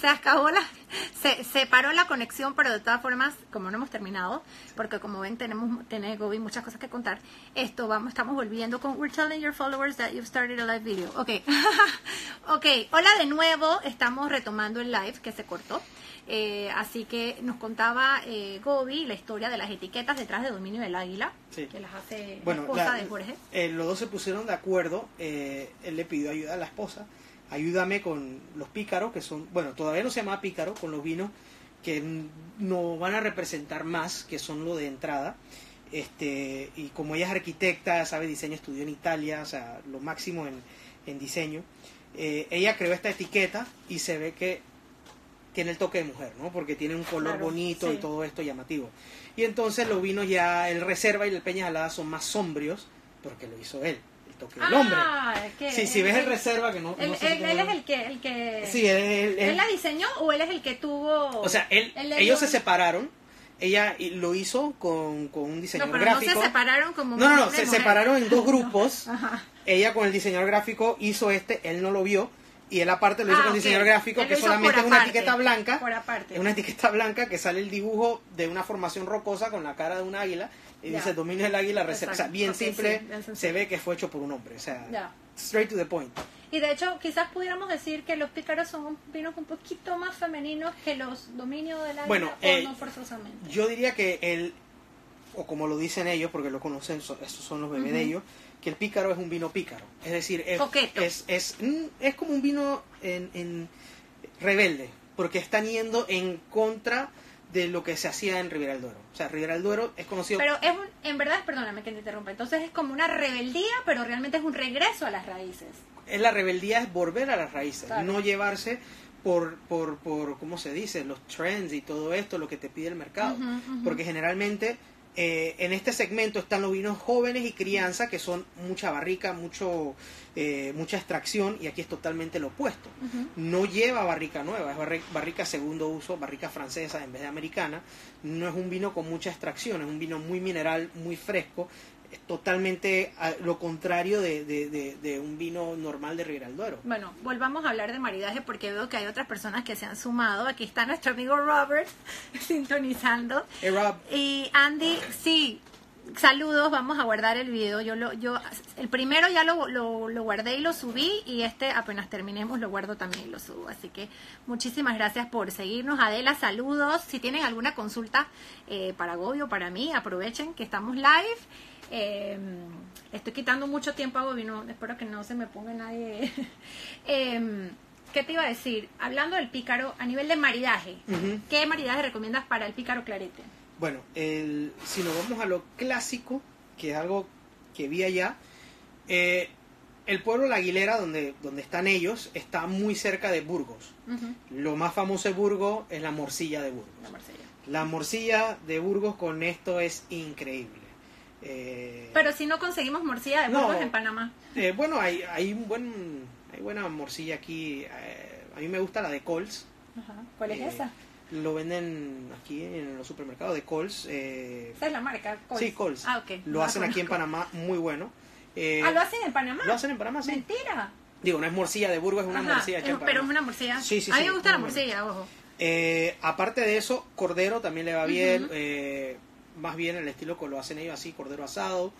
se acabó la, se, se paró la conexión, pero de todas formas, como no hemos terminado, porque como ven tenemos, tiene Gobi muchas cosas que contar, esto vamos, estamos volviendo con We're telling your followers that you've started a live video. Ok, ok, hola de nuevo, estamos retomando el live que se cortó. Eh, así que nos contaba eh, Gobi la historia de las etiquetas detrás de Dominio del Águila, que las hace la esposa de Jorge. Eh, los dos se pusieron de acuerdo, él le pidió ayuda a la esposa, ayúdame con los pícaros, que son, bueno, todavía no se llama pícaro, con los vinos que no van a representar más, que son lo de entrada. Este, y como ella es arquitecta, sabe diseño, estudió en Italia, o sea, lo máximo en, en diseño, ella creó esta etiqueta y se ve que tiene el toque de mujer, ¿no? Porque tiene un color bonito y todo esto llamativo. Y entonces los vinos ya, el Reserva y el Peña Alada son más sombrios porque lo hizo él. El hombre. Ah, sí, si ves el reserva que no, él, sé él, él es el que, el que sí, él, él, la diseñó o él es el que tuvo o sea él, ellos se separaron ella lo hizo con, con un diseñador no, pero gráfico. No se separaron como No, no, no, se separaron en dos grupos. Ella con el diseñador gráfico hizo este, él no lo vio y él aparte lo hizo ah, con diseñador gráfico que solamente es una etiqueta blanca. es una etiqueta blanca que sale el dibujo de una formación rocosa con la cara de un águila y dice dominio del águila reserva o sea, bien, simple, se ve que fue hecho por un hombre o sea straight to the point. Y de hecho quizás pudiéramos decir que los pícaros son vinos un poquito más femeninos que los dominios del águila bueno, o eh, no forzosamente. yo diría que el o como lo dicen ellos porque lo conocen estos son los bebés de ellos que el pícaro es un vino pícaro. Es decir, es, es, es, mm, es, como un vino en, en, rebelde, porque están yendo en contra de lo que se hacía en Ribera del Duero. O sea, Ribera del Duero es conocido... Pero es en verdad, perdóname que te interrumpa, entonces es como una rebeldía, pero realmente es un regreso a las raíces. Es la rebeldía es volver a las raíces, no llevarse por, por, por, ¿cómo se dice? Los trends y todo esto, lo que te pide el mercado. Porque generalmente eh, en este segmento están los vinos jóvenes y crianza, que son mucha barrica, mucho, eh, mucha extracción, y aquí es totalmente lo opuesto. No lleva barrica nueva, es barrica segundo uso, barrica francesa en vez de americana. No es un vino con mucha extracción, es un vino muy mineral, muy fresco, es totalmente lo contrario de, un vino normal de Ribera Duero. Bueno, volvamos a hablar de maridaje porque veo que hay otras personas que se han sumado. Aquí está nuestro amigo Robert sintonizando. Y Andy, sí, saludos, vamos a guardar el video. Yo lo, yo, el primero ya lo, lo, guardé y lo subí y este apenas terminemos lo guardo también y lo subo. Así que muchísimas gracias por seguirnos. Adela, saludos. Si tienen alguna consulta eh, para Gobi o para mí, aprovechen que estamos live. Eh, estoy quitando mucho tiempo a Bobby, espero que no se me ponga nadie. eh, ¿Qué te iba a decir? Hablando del pícaro, a nivel de maridaje, ¿qué maridaje recomiendas para el pícaro clarete? Bueno, el, si nos vamos a lo clásico, que es algo que vi allá, eh, el pueblo La Aguilera, donde, donde están ellos, está muy cerca de Burgos. Lo más famoso de Burgos es la morcilla de Burgos. La morcilla. la morcilla de Burgos con esto es increíble. Eh, Pero si no conseguimos morcilla de Burgos en Panamá. Eh, bueno, hay, hay, un buen, hay buena morcilla aquí. Eh, a mí me gusta la de Coles. ¿Cuál es esa? Lo venden aquí en los supermercados de Coles. ¿Esa es la marca? Coles. Sí, Coles. Ah, ok. Lo hacen aquí en Panamá, muy bueno. ah, ¿lo hacen en Panamá? Lo hacen en Panamá, sí. Mentira. Digo, no es morcilla de Burgos, es una morcilla. pero es una morcilla. Sí, sí, a mí me gusta la morcilla, ojo. aparte de eso, cordero también le va bien más bien el estilo que lo hacen ellos así, cordero asado.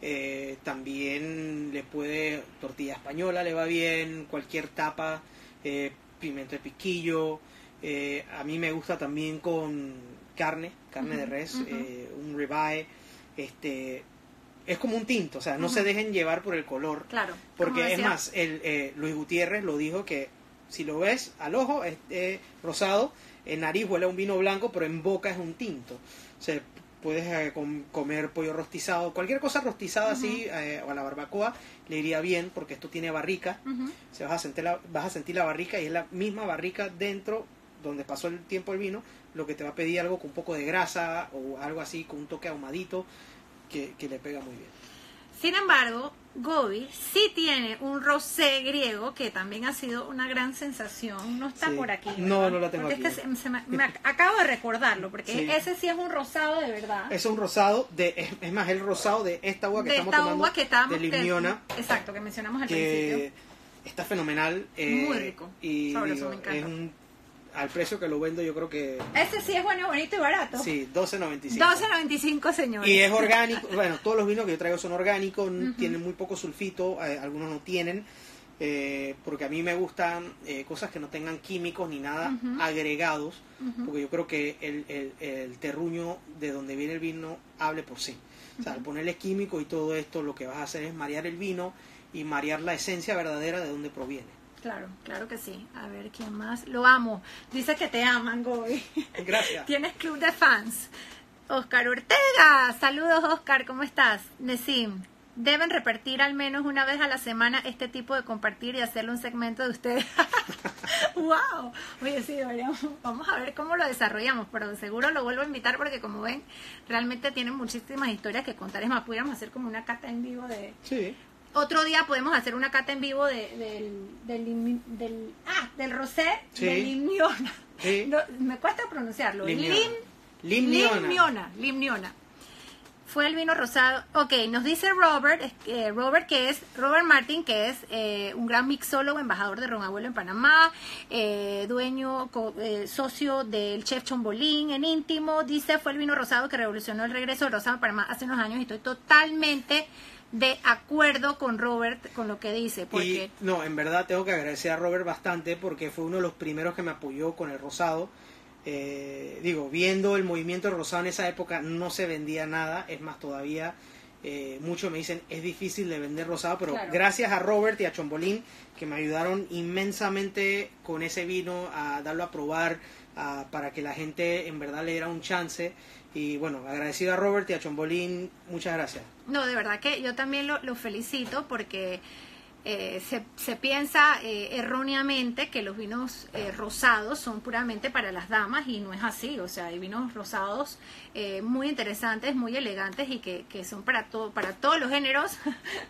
Eh, también le puede, tortilla española le va bien, cualquier tapa, eh, pimiento de piquillo. Eh, a mí me gusta también con carne, carne de res, un ribeye. Este, es como un tinto, o sea, no se dejen llevar por el color. Claro. Porque es más, el, Luis Gutiérrez lo dijo que si lo ves al ojo es rosado, en nariz huele a un vino blanco, pero en boca es un tinto. O sea, puedes eh, comer pollo rostizado, cualquier cosa rostizada así, eh, o a la barbacoa, le iría bien porque esto tiene barrica, se vas, a sentir la, vas a sentir la barrica y es la misma barrica dentro donde pasó el tiempo el vino, lo que te va a pedir algo con un poco de grasa o algo así, con un toque ahumadito que, que le pega muy bien. Sin embargo, Gobi sí tiene un rosé griego que también ha sido una gran sensación. No está por aquí. No, no la tengo porque Es que me, acabo de recordarlo, porque ese sí es un rosado de verdad. Es un rosado, de es, más, el rosado de esta agua que estamos tomando, que de Limiona. exacto, que mencionamos al principio. Está fenomenal. Eh, Muy rico. Y es un al precio que lo vendo yo creo que... Ese sí es bueno, bonito y barato. Sí, 12.95. 12.95, señores. Y es orgánico, bueno, todos los vinos que yo traigo son orgánicos, tienen muy poco sulfito, eh, algunos no tienen, eh, porque a mí me gustan eh, cosas que no tengan químicos ni nada agregados, porque yo creo que el, el, el, terruño de donde viene el vino hable por sí. O sea, al ponerle químico y todo esto, lo que vas a hacer es marear el vino y marear la esencia verdadera de donde proviene. Claro, claro que sí. A ver, ¿quién más? Lo amo. Dice que te aman, Gobi. Gracias. Tienes club de fans. Oscar Ortega. Saludos, Oscar. ¿Cómo estás? Nesim. Deben repetir al menos una vez a la semana este tipo de compartir y hacerle un segmento de ustedes. ¡Wow! Oye, sí. Vamos a ver cómo lo desarrollamos, pero seguro lo vuelvo a invitar porque, como ven, realmente tienen muchísimas historias que contar. Es más, pudiéramos hacer como una cata en vivo de, Sí. Otro día podemos hacer una cata en vivo de, del, del, ah, del rosé Sí. de Limniona. Sí. No, me cuesta pronunciarlo. Limniona. Lim, Limniona. Limniona. Limniona. Fue el vino rosado. Ok, nos dice Robert, eh, Robert que es Robert Martin, que es eh, un gran mixólogo, embajador de Ron Abuelo en Panamá, eh, dueño, co- eh, socio del chef Chombolín en íntimo. Dice fue el vino rosado que revolucionó el regreso del rosado a Panamá hace unos años y estoy totalmente de acuerdo con Robert con lo que dice, porque Y no, en verdad tengo que agradecer a Robert bastante porque fue uno de los primeros que me apoyó con el rosado. Eh, digo, viendo el movimiento rosado en esa época no se vendía nada, es más todavía eh, muchos me dicen es difícil de vender rosado, pero Claro. gracias a Robert y a Chombolín que me ayudaron inmensamente con ese vino a darlo a probar, a- para que la gente en verdad le diera un chance. Y bueno, agradecido a Robert y a Chombolín, muchas gracias. No, de verdad que yo también lo, lo felicito porque eh, se, se piensa eh, erróneamente que los vinos eh, rosados son puramente para las damas y no es así. O sea, hay vinos rosados eh, muy interesantes, muy elegantes y que, que son para, todo, para todos los géneros.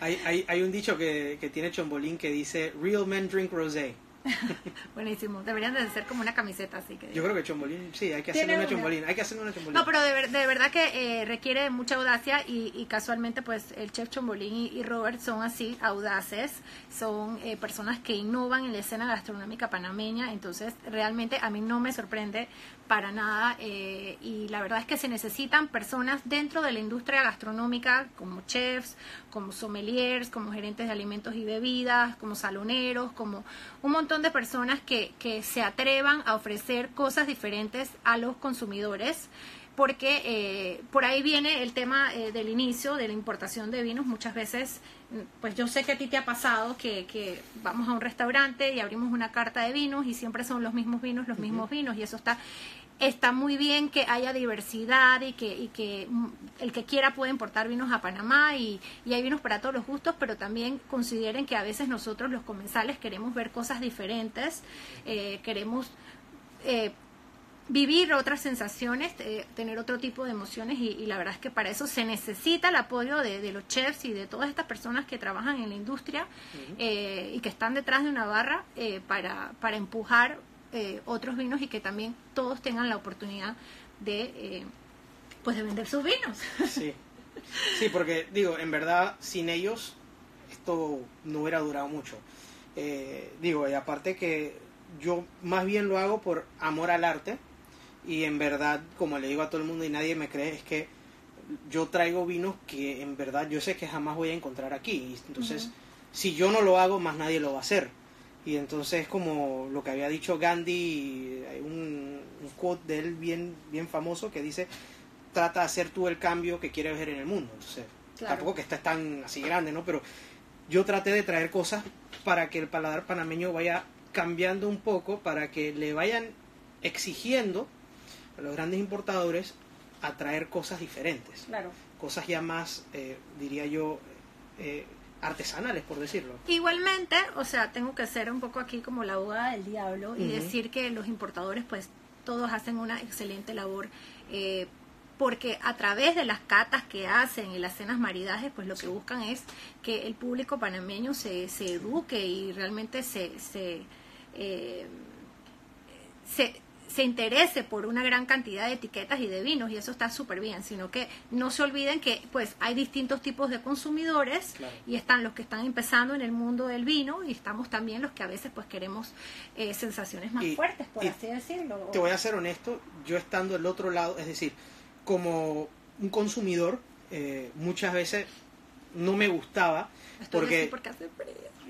Hay, hay, hay un dicho que, que tiene Chombolín que dice Real men drink rosé. Buenísimo. Deberían de ser como una camiseta así que... Yo creo que Chombolín, sí, hay que hacerle una. Chombolín. Hay que hacerle una Chombolín. No, pero de, ver- de verdad que eh, requiere mucha audacia y, y casualmente pues el chef Chombolín y, y Robert son así, audaces, son eh, personas que innovan en la escena gastronómica panameña, entonces realmente a mí no me sorprende para nada eh, y la verdad es que se necesitan personas dentro de la industria gastronómica como chefs, como sommeliers, como gerentes de alimentos y bebidas, como saloneros, como un montón de personas que, que se atrevan a ofrecer cosas diferentes a los consumidores porque eh, por ahí viene el tema eh, del inicio de la importación de vinos. Muchas veces, mm, pues yo sé que a ti te ha pasado que, que vamos a un restaurante y abrimos una carta de vinos y siempre son los mismos vinos, los mismos vinos y eso está está muy bien que haya diversidad y que, y que mm, el que quiera puede importar vinos a Panamá y, y hay vinos para todos los gustos, pero también consideren que a veces nosotros los comensales queremos ver cosas diferentes, eh, queremos eh, vivir otras sensaciones, eh, tener otro tipo de emociones y, y la verdad es que para eso se necesita el apoyo de, de los chefs y de todas estas personas que trabajan en la industria eh, y que están detrás de una barra eh, para, para empujar eh, otros vinos y que también todos tengan la oportunidad de eh, pues de vender sus vinos. Sí. sí, porque digo, en verdad, sin ellos esto no hubiera durado mucho. Eh, digo, y aparte que yo más bien lo hago por amor al arte y en verdad, como le digo a todo el mundo y nadie me cree, es que yo traigo vinos que en verdad yo sé que jamás voy a encontrar aquí. Entonces, si yo no lo hago, más nadie lo va a hacer. Y entonces, como lo que había dicho Gandhi, hay un, un quote de él bien, bien famoso que dice, trata de hacer tú el cambio que quieres ver en el mundo. Entonces, Claro. tampoco que estés tan así grande, ¿no? Pero yo traté de traer cosas para que el paladar panameño vaya cambiando un poco, para que le vayan exigiendo a los grandes importadores a traer cosas diferentes, Claro. cosas ya más, eh, diría yo, eh, artesanales, por decirlo. Igualmente, o sea, tengo que ser un poco aquí como la abogada del diablo y decir que los importadores, pues, todos hacen una excelente labor. eh, porque a través de las catas que hacen y las cenas maridajes, pues lo que buscan es que el público panameño se, se eduque y realmente se, se, eh, se, se se interese por una gran cantidad de etiquetas y de vinos y eso está súper bien, sino que no se olviden que pues hay distintos tipos de consumidores y están los que están empezando en el mundo del vino y estamos también los que a veces pues queremos eh, sensaciones más fuertes, por así decirlo. Te voy a ser honesto, yo estando del otro lado, es decir, como un consumidor, eh, muchas veces no me gustaba porque,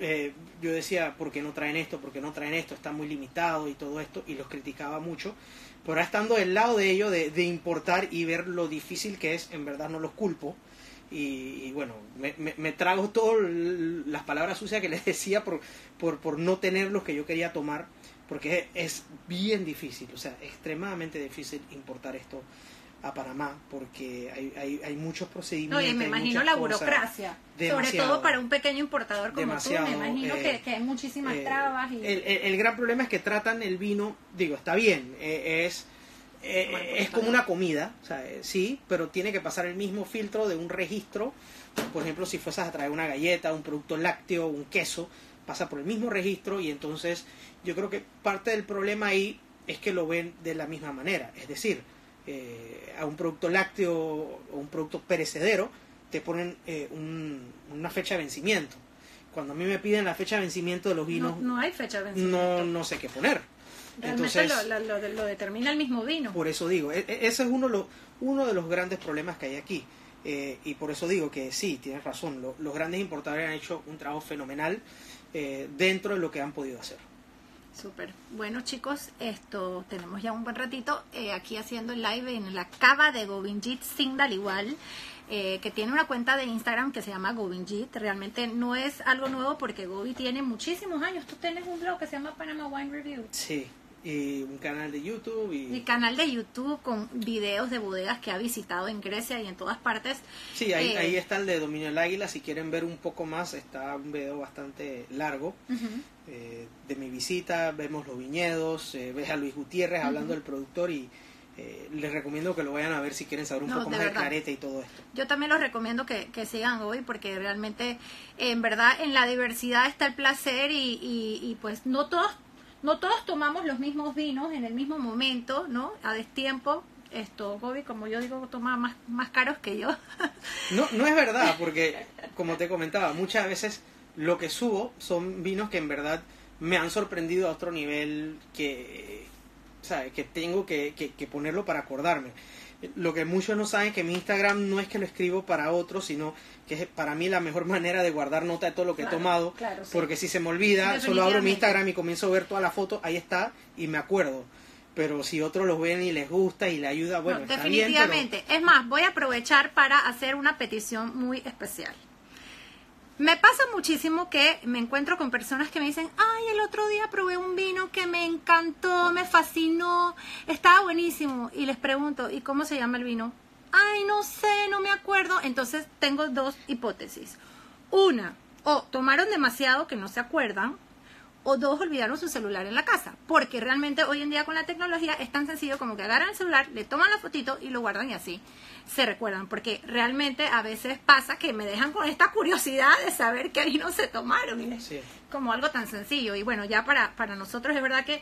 eh, yo decía, ¿por qué no traen esto? ¿Por qué no traen esto? Está muy limitado y todo esto, y los criticaba mucho. Pero ahora estando del lado de ello, de, importar y ver lo difícil que es, en verdad no los culpo. Y, bueno, me, trago todas las palabras sucias que les decía por, por, por no tener los que yo quería tomar, porque es bien difícil, o sea, extremadamente difícil importar esto a Panamá porque hay, hay, hay muchos procedimientos. No, y me imagino la burocracia, sobre todo para un pequeño importador como tú, me imagino que, que, hay muchísimas eh, trabas. Y... El, el, gran problema es que tratan el vino, digo, está bien, eh, es, eh, es como una comida, o sea, sí, pero tiene que pasar el mismo filtro de un registro. Por ejemplo, si fueses a traer una galleta, un producto lácteo, un queso, pasa por el mismo registro y entonces yo creo que parte del problema ahí es que lo ven de la misma manera. Es decir, eh, a un producto lácteo o un producto perecedero, te ponen eh, una fecha de vencimiento. Cuando a mí me piden la fecha de vencimiento de los vinos, no, hay fecha de vencimiento. No, sé qué poner. Entonces, lo, determina el mismo vino. Por eso digo, e, e, ese es uno, uno de los grandes problemas que hay aquí. Eh, y por eso digo que sí, tienes razón, los grandes importadores han hecho un trabajo fenomenal dentro de lo que han podido hacer. Súper. Bueno, chicos, esto tenemos ya un buen ratito eh, aquí haciendo el live en la cava de Govinjit Singh igual. Eh, que tiene una cuenta de Instagram que se llama Govinjit. Realmente no es algo nuevo porque Gobi tiene muchísimos años. Tú tienes un blog que se llama Panama Wine Review. Sí, y un canal de YouTube. Y... y canal de YouTube con videos de bodegas que ha visitado en Grecia y en todas partes. Sí, ahí, eh, ahí está el de Dominio del Águila. Si quieren ver un poco más, está un video bastante largo eh, de mi visita. Vemos los viñedos, eh, ves a Luis Gutiérrez hablando del productor y les recomiendo que lo vayan a ver si quieren saber un poco más de careta y todo esto. Yo también los recomiendo que, que, sigan hoy porque realmente, en verdad, en la diversidad está el placer y, y, y pues no todos no todos tomamos los mismos vinos en el mismo momento, ¿no? A destiempo. Esto, Gobi, como yo digo, toma más, más caros que yo. No, no es verdad, porque, como te comentaba, muchas veces lo que subo son vinos que en verdad me han sorprendido a otro nivel que, ¿sabes? que tengo que, que ponerlo para acordarme lo que muchos no saben es que mi Instagram no es que lo escribo para otros, sino que es para mí la mejor manera de guardar nota de todo lo que he tomado, porque si se me olvida, solo abro mi Instagram y comienzo a ver todas las fotos, ahí está, y me acuerdo. Pero si otros lo ven y les gusta y le ayuda, bueno, definitivamente. Es más, voy a aprovechar para hacer una petición muy especial. Me pasa muchísimo que me encuentro con personas que me dicen, ay, el otro día probé un vino que me encantó, me fascinó, estaba buenísimo. Y les pregunto, ¿y cómo se llama el vino? Ay, no sé, no me acuerdo. Entonces tengo dos hipótesis. Una, o tomaron demasiado que no se acuerdan, o dos olvidaron su celular en la casa, porque realmente hoy en día con la tecnología es tan sencillo como que agarran el celular, le toman la fotito y lo guardan y así se recuerdan, porque realmente a veces pasa que me dejan con esta curiosidad de saber qué vino se tomaron, como algo tan sencillo. Y bueno, ya para, para nosotros es verdad que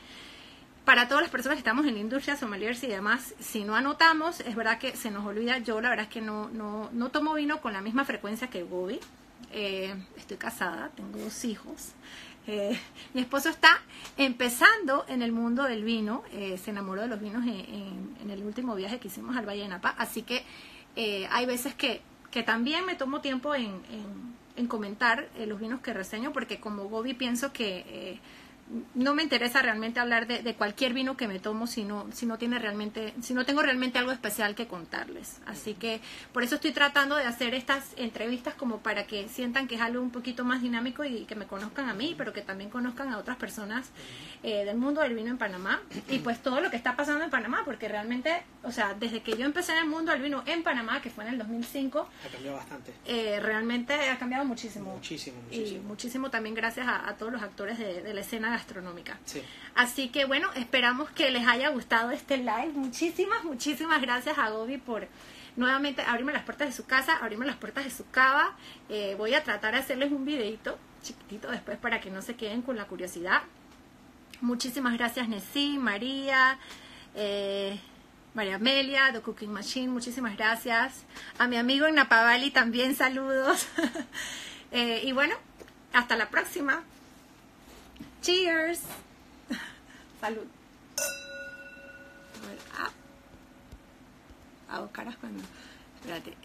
para todas las personas que estamos en la industria sommeliers y demás, si no anotamos, es verdad que se nos olvida. Yo la verdad es que no, no, no tomo vino con la misma frecuencia que Bobby. Eh, estoy casada, tengo dos hijos. Eh, mi esposo está empezando en el mundo del vino, eh, se enamoró de los vinos en, el último viaje que hicimos al Valle de Napa, así que eh, hay veces que, también me tomo tiempo en comentar los vinos que reseño, porque como Gobi pienso que no me interesa realmente hablar de, cualquier vino que me tomo si no, si no tiene realmente, si no tengo realmente algo especial que contarles. Así que por eso estoy tratando de hacer estas entrevistas como para que sientan que es algo un poquito más dinámico y que me conozcan a mí, pero que también conozcan a otras personas eh, del mundo del vino en Panamá y pues todo lo que está pasando en Panamá, porque realmente, o sea, desde que yo empecé en el mundo del vino en Panamá, que fue en el 2005, ha cambiado bastante. Eh, realmente ha cambiado muchísimo. Muchísimo, muchísimo. Y muchísimo también gracias a, todos los actores de, de la escena astronómica. Así que bueno, esperamos que les haya gustado este live. Muchísimas, muchísimas gracias a Gobi por nuevamente abrirme las puertas de su casa, abrirme las puertas de su cava. Eh, voy a tratar de hacerles un videito chiquitito después para que no se queden con la curiosidad. Muchísimas gracias Nesí, María, Eh, María Amelia, The Cooking Machine, muchísimas gracias. A mi amigo en Napavali también saludos. Eh, y bueno, hasta la próxima. Cheers. Salud. Hago caras cuando... Espérate.